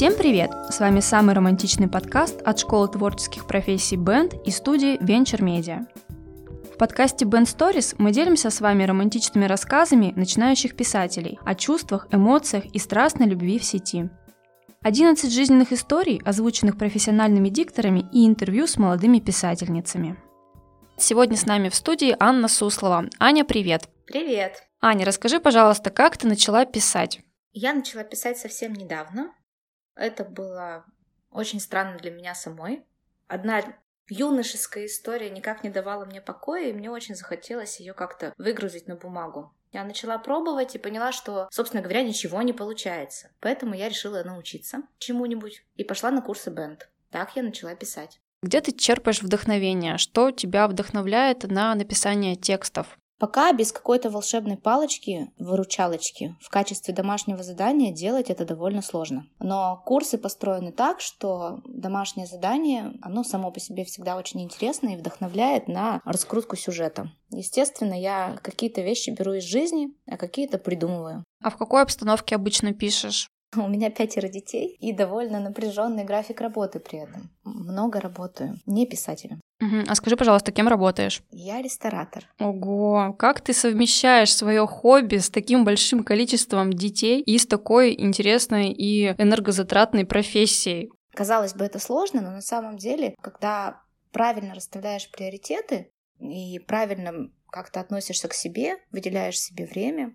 Всем привет! С вами самый романтичный подкаст от школы творческих профессий Band и студии Venture Media. В подкасте Band Stories мы делимся с вами романтичными рассказами начинающих писателей о чувствах, эмоциях и страстной любви в сети. 11 жизненных историй, озвученных профессиональными дикторами и интервью с молодыми писательницами. Сегодня с нами в студии Анна Суслова. Аня, привет! Привет! Аня, расскажи, пожалуйста, как ты начала писать? Я начала писать совсем недавно. Это было очень странно для меня самой. Одна юношеская история никак не давала мне покоя, и мне очень захотелось ее как-то выгрузить на бумагу. Я начала пробовать и поняла, что, собственно говоря, ничего не получается. Поэтому я решила научиться чему-нибудь и пошла на курсы бенд. Так я начала писать. Где ты черпаешь вдохновение? Что тебя вдохновляет на написание текстов? Пока без какой-то волшебной палочки, выручалочки, в качестве домашнего задания делать это довольно сложно. Но курсы построены так, что домашнее задание, оно само по себе всегда очень интересно и вдохновляет на раскрутку сюжета. Естественно, я какие-то вещи беру из жизни, а какие-то придумываю. А в какой обстановке обычно пишешь? У меня пятеро детей и довольно напряженный график работы при этом. Много работаю, не писателем. Угу. А скажи, пожалуйста, кем работаешь? Я ресторатор. Ого, как ты совмещаешь свое хобби с таким большим количеством детей и с такой интересной и энергозатратной профессией? Казалось бы, это сложно, но на самом деле, когда правильно расставляешь приоритеты и правильно как-то относишься к себе, выделяешь себе время,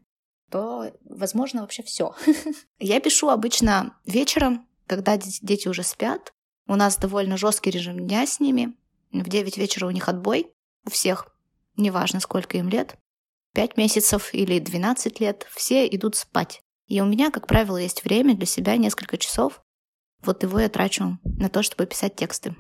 то возможно вообще все. Я пишу обычно вечером, когда дети уже спят. У нас довольно жесткий режим дня с ними. В 9 вечера у них отбой. У всех, неважно сколько им лет, 5 месяцев или 12 лет, все идут спать. И у меня, как правило, есть время для себя, несколько часов. Вот его я трачу на то, чтобы писать тексты.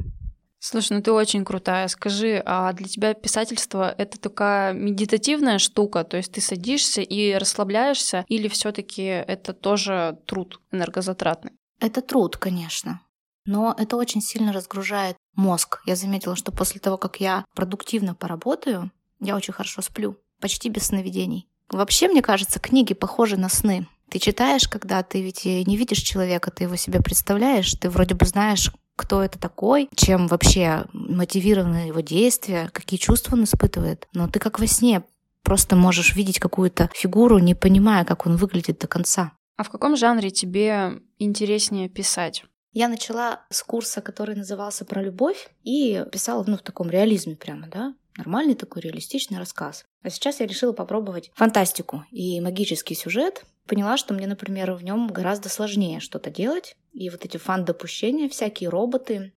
Слушай, ну ты очень крутая. Скажи, а для тебя писательство это такая медитативная штука? То есть ты садишься и расслабляешься, или все-таки это тоже труд энергозатратный? Это труд, конечно. Но это очень сильно разгружает мозг. Я заметила, что после того, как я продуктивно поработаю, я очень хорошо сплю, почти без сновидений. Вообще, мне кажется, книги похожи на сны. Ты читаешь, когда ты ведь не видишь человека, ты его себе представляешь, ты вроде бы знаешь, кто это такой, чем вообще мотивированы его действия, какие чувства он испытывает. Но ты как во сне просто можешь видеть какую-то фигуру, не понимая, как он выглядит до конца. А в каком жанре тебе интереснее писать? Я начала с курса, который назывался «Про любовь», и писала ну, в таком реализме прямо, да, нормальный такой реалистичный рассказ. А сейчас я решила попробовать фантастику и магический сюжет. Поняла, что мне, например, в нем гораздо сложнее что-то делать. И вот эти фан-допущения, всякие роботы,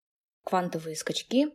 квантовые скачки,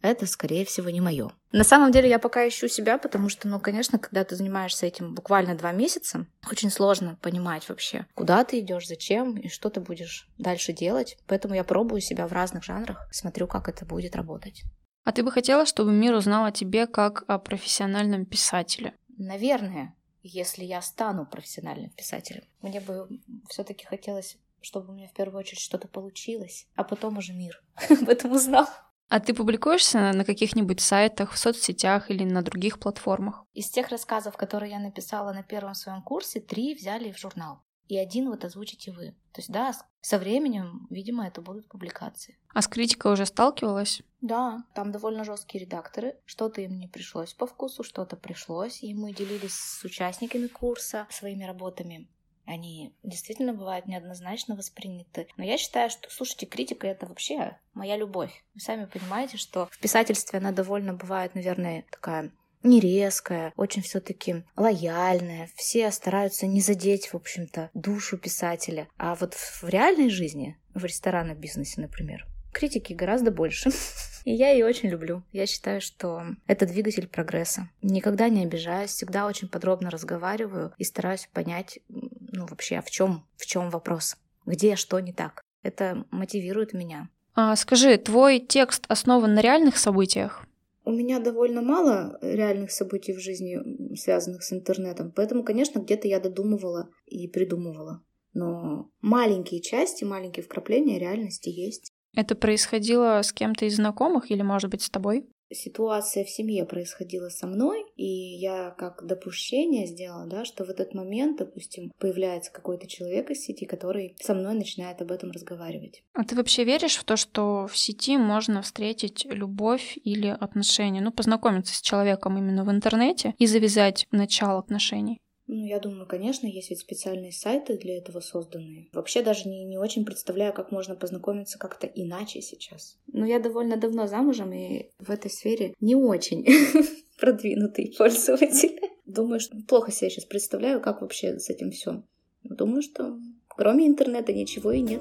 это, скорее всего, не мое. На самом деле я пока ищу себя, потому что, ну, конечно, когда ты занимаешься этим буквально два месяца, очень сложно понимать вообще, куда ты идешь, зачем и что ты будешь дальше делать. Поэтому я пробую себя в разных жанрах, смотрю, как это будет работать. А ты бы хотела, чтобы мир узнал о тебе как о профессиональном писателе? Наверное, если я стану профессиональным писателем. Мне бы все-таки хотелось, чтобы у меня в первую очередь что-то получилось, а потом уже мир об этом узнал. А ты публикуешься на каких-нибудь сайтах, в соцсетях или на других платформах? Из тех рассказов, которые я написала на первом своем курсе, три взяли в журнал и один вот озвучите вы. То есть, да, со временем, видимо, это будут публикации. А с критикой уже сталкивалась? Да, там довольно жесткие редакторы. Что-то им не пришлось по вкусу, что-то пришлось. И мы делились с участниками курса своими работами. Они действительно бывают неоднозначно восприняты. Но я считаю, что, слушайте, критика — это вообще моя любовь. Вы сами понимаете, что в писательстве она довольно бывает, наверное, такая не резкая, очень все-таки лояльная. Все стараются не задеть, в общем-то, душу писателя. А вот в реальной жизни, в ресторанном бизнесе, например, критики гораздо больше. И я ее очень люблю. Я считаю, что это двигатель прогресса. Никогда не обижаюсь, всегда очень подробно разговариваю и стараюсь понять, ну вообще, а в чем, в чем вопрос, где что не так. Это мотивирует меня. А, скажи, твой текст основан на реальных событиях? У меня довольно мало реальных событий в жизни, связанных с интернетом, поэтому, конечно, где-то я додумывала и придумывала. Но маленькие части, маленькие вкрапления реальности есть. Это происходило с кем-то из знакомых или, может быть, с тобой? Ситуация в семье происходила со мной, и я как допущение сделала, да, что в этот момент, допустим, появляется какой-то человек из сети, который со мной начинает об этом разговаривать. А ты вообще веришь в то, что в сети можно встретить любовь или отношения? Ну, познакомиться с человеком именно в интернете и завязать начало отношений? Ну, я думаю, конечно, есть ведь специальные сайты для этого созданные. Вообще даже не, не очень представляю, как можно познакомиться как-то иначе сейчас. Но я довольно давно замужем, и в этой сфере не очень продвинутый пользователь. Думаю, что плохо себе сейчас представляю, как вообще с этим все. Думаю, что кроме интернета ничего и нет.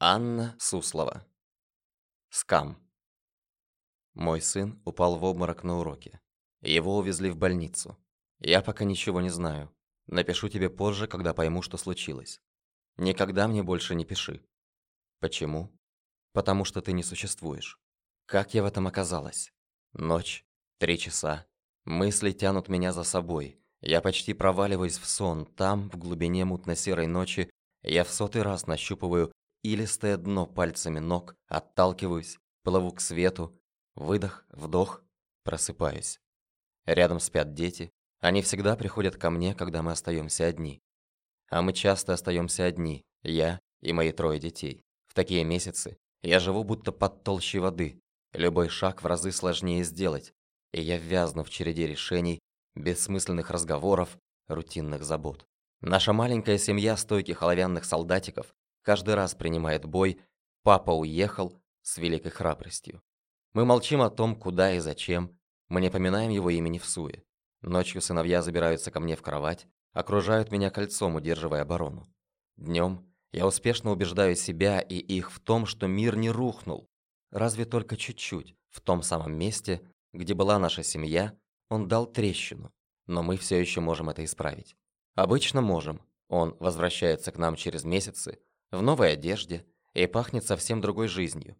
Анна Суслова Скам. Мой сын упал в обморок на уроке. Его увезли в больницу. Я пока ничего не знаю. Напишу тебе позже, когда пойму, что случилось. Никогда мне больше не пиши. Почему? Потому что ты не существуешь. Как я в этом оказалась? Ночь, три часа. Мысли тянут меня за собой. Я почти проваливаюсь в сон. Там, в глубине мутно-серой ночи, я в сотый раз нащупываю илистое дно пальцами ног, отталкиваюсь, плыву к свету, выдох, вдох, просыпаюсь. Рядом спят дети, они всегда приходят ко мне, когда мы остаемся одни. А мы часто остаемся одни, я и мои трое детей. В такие месяцы я живу будто под толщей воды, любой шаг в разы сложнее сделать, и я ввязну в череде решений, бессмысленных разговоров, рутинных забот. Наша маленькая семья стойких оловянных солдатиков каждый раз принимает бой, папа уехал с великой храбростью. Мы молчим о том, куда и зачем, мы не поминаем его имени в суе. Ночью сыновья забираются ко мне в кровать, окружают меня кольцом, удерживая оборону. Днем я успешно убеждаю себя и их в том, что мир не рухнул, разве только чуть-чуть, в том самом месте, где была наша семья, он дал трещину, но мы все еще можем это исправить. Обычно можем. Он возвращается к нам через месяцы, в новой одежде и пахнет совсем другой жизнью.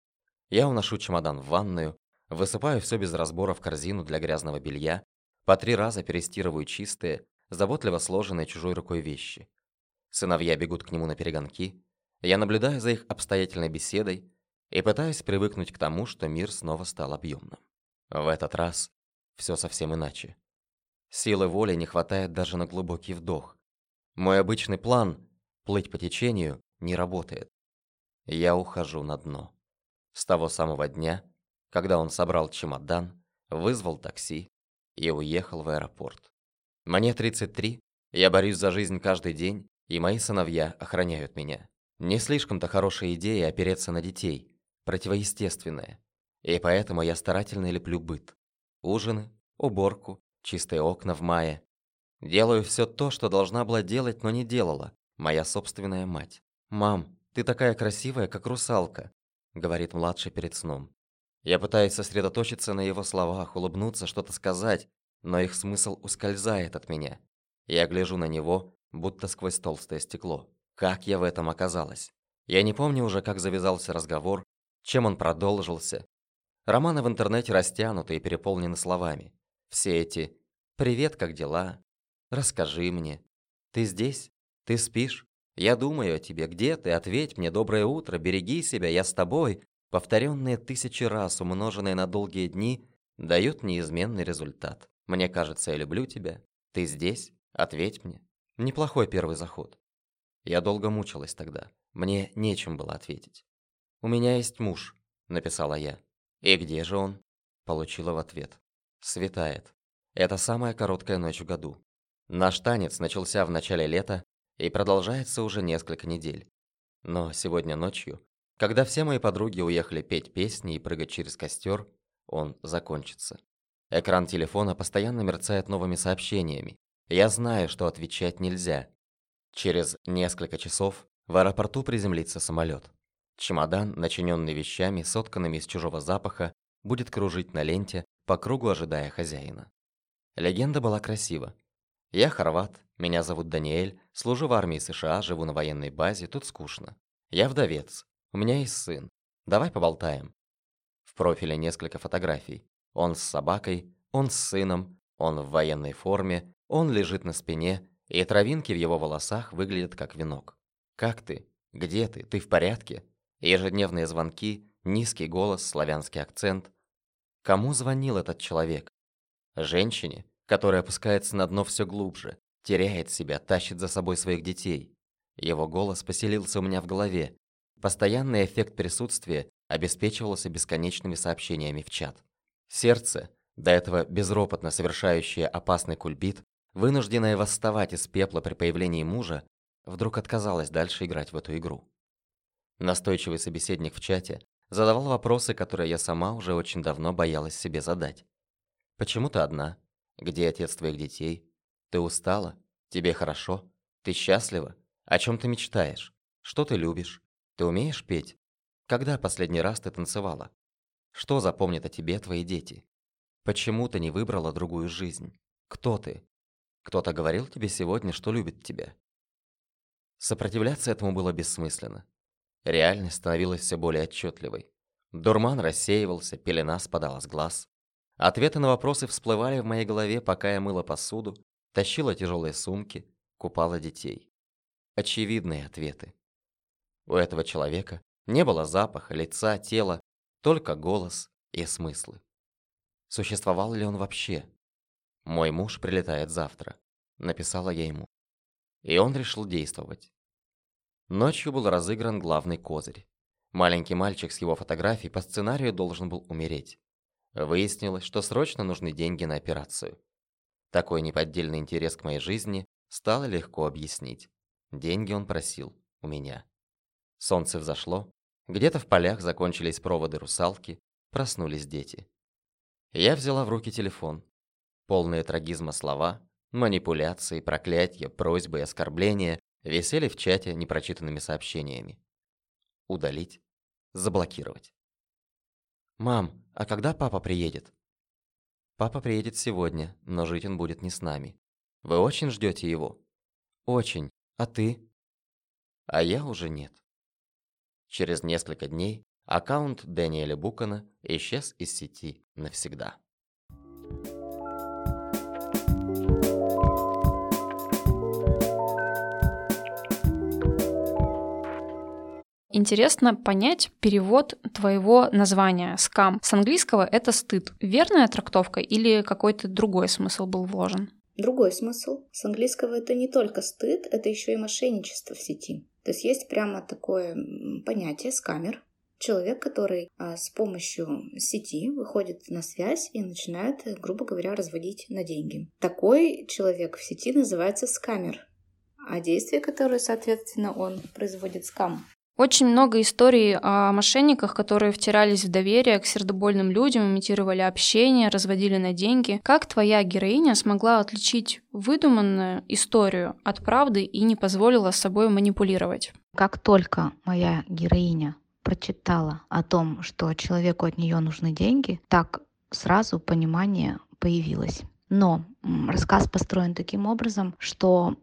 Я уношу чемодан в ванную, высыпаю все без разбора в корзину для грязного белья, по три раза перестирываю чистые, заботливо сложенные чужой рукой вещи. Сыновья бегут к нему на перегонки, я наблюдаю за их обстоятельной беседой и пытаюсь привыкнуть к тому, что мир снова стал объемным. В этот раз все совсем иначе. Силы воли не хватает даже на глубокий вдох. Мой обычный план – плыть по течению не работает. Я ухожу на дно. С того самого дня, когда он собрал чемодан, вызвал такси и уехал в аэропорт. Мне 33, я борюсь за жизнь каждый день, и мои сыновья охраняют меня. Не слишком-то хорошая идея опереться на детей, противоестественная. И поэтому я старательно леплю быт. Ужины, уборку, чистые окна в мае. Делаю все то, что должна была делать, но не делала, моя собственная мать. «Мам, ты такая красивая, как русалка», — говорит младший перед сном. Я пытаюсь сосредоточиться на его словах, улыбнуться, что-то сказать, но их смысл ускользает от меня. Я гляжу на него, будто сквозь толстое стекло. Как я в этом оказалась? Я не помню уже, как завязался разговор, чем он продолжился. Романы в интернете растянуты и переполнены словами. Все эти «Привет, как дела?» «Расскажи мне», «Ты здесь?» «Ты спишь?» Я думаю о тебе, где ты? Ответь мне, доброе утро, береги себя, я с тобой. Повторенные тысячи раз, умноженные на долгие дни, дают неизменный результат. Мне кажется, я люблю тебя. Ты здесь? Ответь мне. Неплохой первый заход. Я долго мучилась тогда. Мне нечем было ответить. «У меня есть муж», — написала я. «И где же он?» Получила в ответ. «Светает. Это самая короткая ночь в году. Наш танец начался в начале лета, и продолжается уже несколько недель. Но сегодня ночью, когда все мои подруги уехали петь песни и прыгать через костер, он закончится. Экран телефона постоянно мерцает новыми сообщениями. Я знаю, что отвечать нельзя. Через несколько часов в аэропорту приземлится самолет. Чемодан, начиненный вещами, сотканными из чужого запаха, будет кружить на ленте, по кругу ожидая хозяина. Легенда была красива. Я хорват, меня зовут Даниэль, служу в армии США, живу на военной базе, тут скучно. Я вдовец, у меня есть сын. Давай поболтаем. В профиле несколько фотографий. Он с собакой, он с сыном, он в военной форме, он лежит на спине, и травинки в его волосах выглядят как венок. «Как ты? Где ты? Ты в порядке?» Ежедневные звонки, низкий голос, славянский акцент. Кому звонил этот человек? Женщине, которая опускается на дно все глубже, теряет себя, тащит за собой своих детей. Его голос поселился у меня в голове. Постоянный эффект присутствия обеспечивался бесконечными сообщениями в чат. Сердце, до этого безропотно совершающее опасный кульбит, вынужденное восставать из пепла при появлении мужа, вдруг отказалось дальше играть в эту игру. Настойчивый собеседник в чате задавал вопросы, которые я сама уже очень давно боялась себе задать. «Почему ты одна? Где отец твоих детей? Ты устала? Тебе хорошо? Ты счастлива? О чем ты мечтаешь? Что ты любишь? Ты умеешь петь? Когда последний раз ты танцевала? Что запомнят о тебе твои дети? Почему ты не выбрала другую жизнь? Кто ты? Кто-то говорил тебе сегодня, что любит тебя? Сопротивляться этому было бессмысленно. Реальность становилась все более отчетливой. Дурман рассеивался, пелена спадала с глаз. Ответы на вопросы всплывали в моей голове, пока я мыла посуду, тащила тяжелые сумки, купала детей очевидные ответы. У этого человека не было запаха, лица, тела, только голос и смыслы. Существовал ли он вообще? «Мой муж прилетает завтра», — написала я ему. И он решил действовать. Ночью был разыгран главный козырь. Маленький мальчик с его фотографией по сценарию должен был умереть. Выяснилось, что срочно нужны деньги на операцию. Такой неподдельный интерес к моей жизни стало легко объяснить. Деньги он просил у меня. Солнце взошло, где-то в полях закончились проводы русалки, проснулись дети. Я взяла в руки телефон. Полные трагизма слова, манипуляции, проклятия, просьбы и оскорбления висели в чате непрочитанными сообщениями. Удалить, заблокировать. «Мам, а когда папа приедет?» «Папа приедет сегодня, но жить он будет не с нами. Вы очень ждете его?» «Очень. А ты? А я уже нет. Через несколько дней аккаунт Дэниеля Букана исчез из сети навсегда. Интересно понять перевод твоего названия «скам». С английского это «стыд». Верная трактовка или какой-то другой смысл был вложен? Другой смысл. С английского это не только стыд, это еще и мошенничество в сети. То есть есть прямо такое понятие скамер. Человек, который а, с помощью сети выходит на связь и начинает, грубо говоря, разводить на деньги. Такой человек в сети называется скамер. А действия, которые, соответственно, он производит скам, очень много историй о мошенниках, которые втирались в доверие к сердобольным людям, имитировали общение, разводили на деньги. Как твоя героиня смогла отличить выдуманную историю от правды и не позволила с собой манипулировать? Как только моя героиня прочитала о том, что человеку от нее нужны деньги, так сразу понимание появилось. Но рассказ построен таким образом, что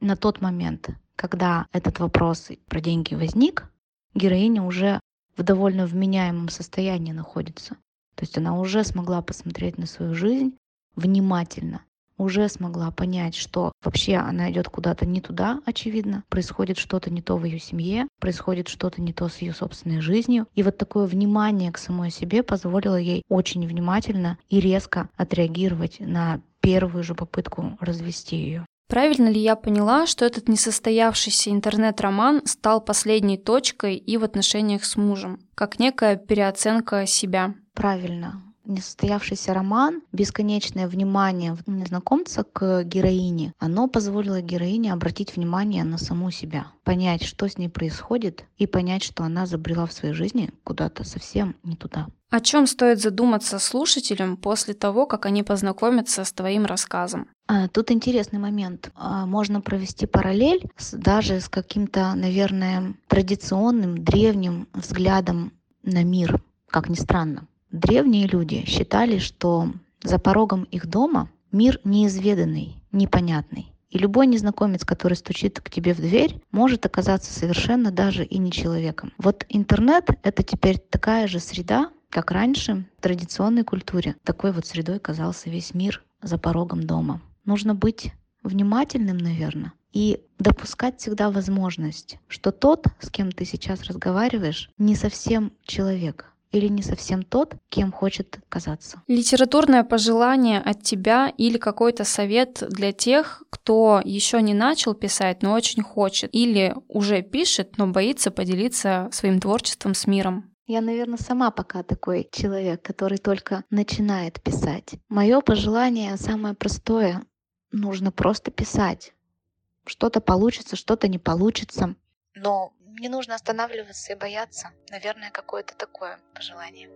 на тот момент когда этот вопрос про деньги возник, героиня уже в довольно вменяемом состоянии находится. То есть она уже смогла посмотреть на свою жизнь внимательно, уже смогла понять, что вообще она идет куда-то не туда, очевидно, происходит что-то не то в ее семье, происходит что-то не то с ее собственной жизнью. И вот такое внимание к самой себе позволило ей очень внимательно и резко отреагировать на первую же попытку развести ее. Правильно ли я поняла, что этот несостоявшийся интернет-роман стал последней точкой и в отношениях с мужем, как некая переоценка себя? Правильно. Несостоявшийся роман, бесконечное внимание незнакомца к героине, оно позволило героине обратить внимание на саму себя, понять, что с ней происходит, и понять, что она забрела в своей жизни куда-то совсем не туда. О чем стоит задуматься слушателям после того, как они познакомятся с твоим рассказом? А, тут интересный момент. А, можно провести параллель с, даже с каким-то, наверное, традиционным, древним взглядом на мир, как ни странно. Древние люди считали, что за порогом их дома мир неизведанный, непонятный. И любой незнакомец, который стучит к тебе в дверь, может оказаться совершенно даже и не человеком. Вот интернет — это теперь такая же среда, как раньше в традиционной культуре такой вот средой казался весь мир за порогом дома. Нужно быть внимательным, наверное, и допускать всегда возможность, что тот, с кем ты сейчас разговариваешь, не совсем человек, или не совсем тот, кем хочет казаться. Литературное пожелание от тебя или какой-то совет для тех, кто еще не начал писать, но очень хочет, или уже пишет, но боится поделиться своим творчеством с миром. Я, наверное, сама пока такой человек, который только начинает писать. Мое пожелание самое простое. Нужно просто писать. Что-то получится, что-то не получится. Но не нужно останавливаться и бояться. Наверное, какое-то такое пожелание.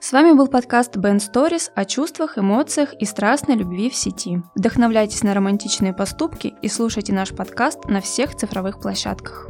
С вами был подкаст Ben Stories о чувствах, эмоциях и страстной любви в сети. Вдохновляйтесь на романтичные поступки и слушайте наш подкаст на всех цифровых площадках.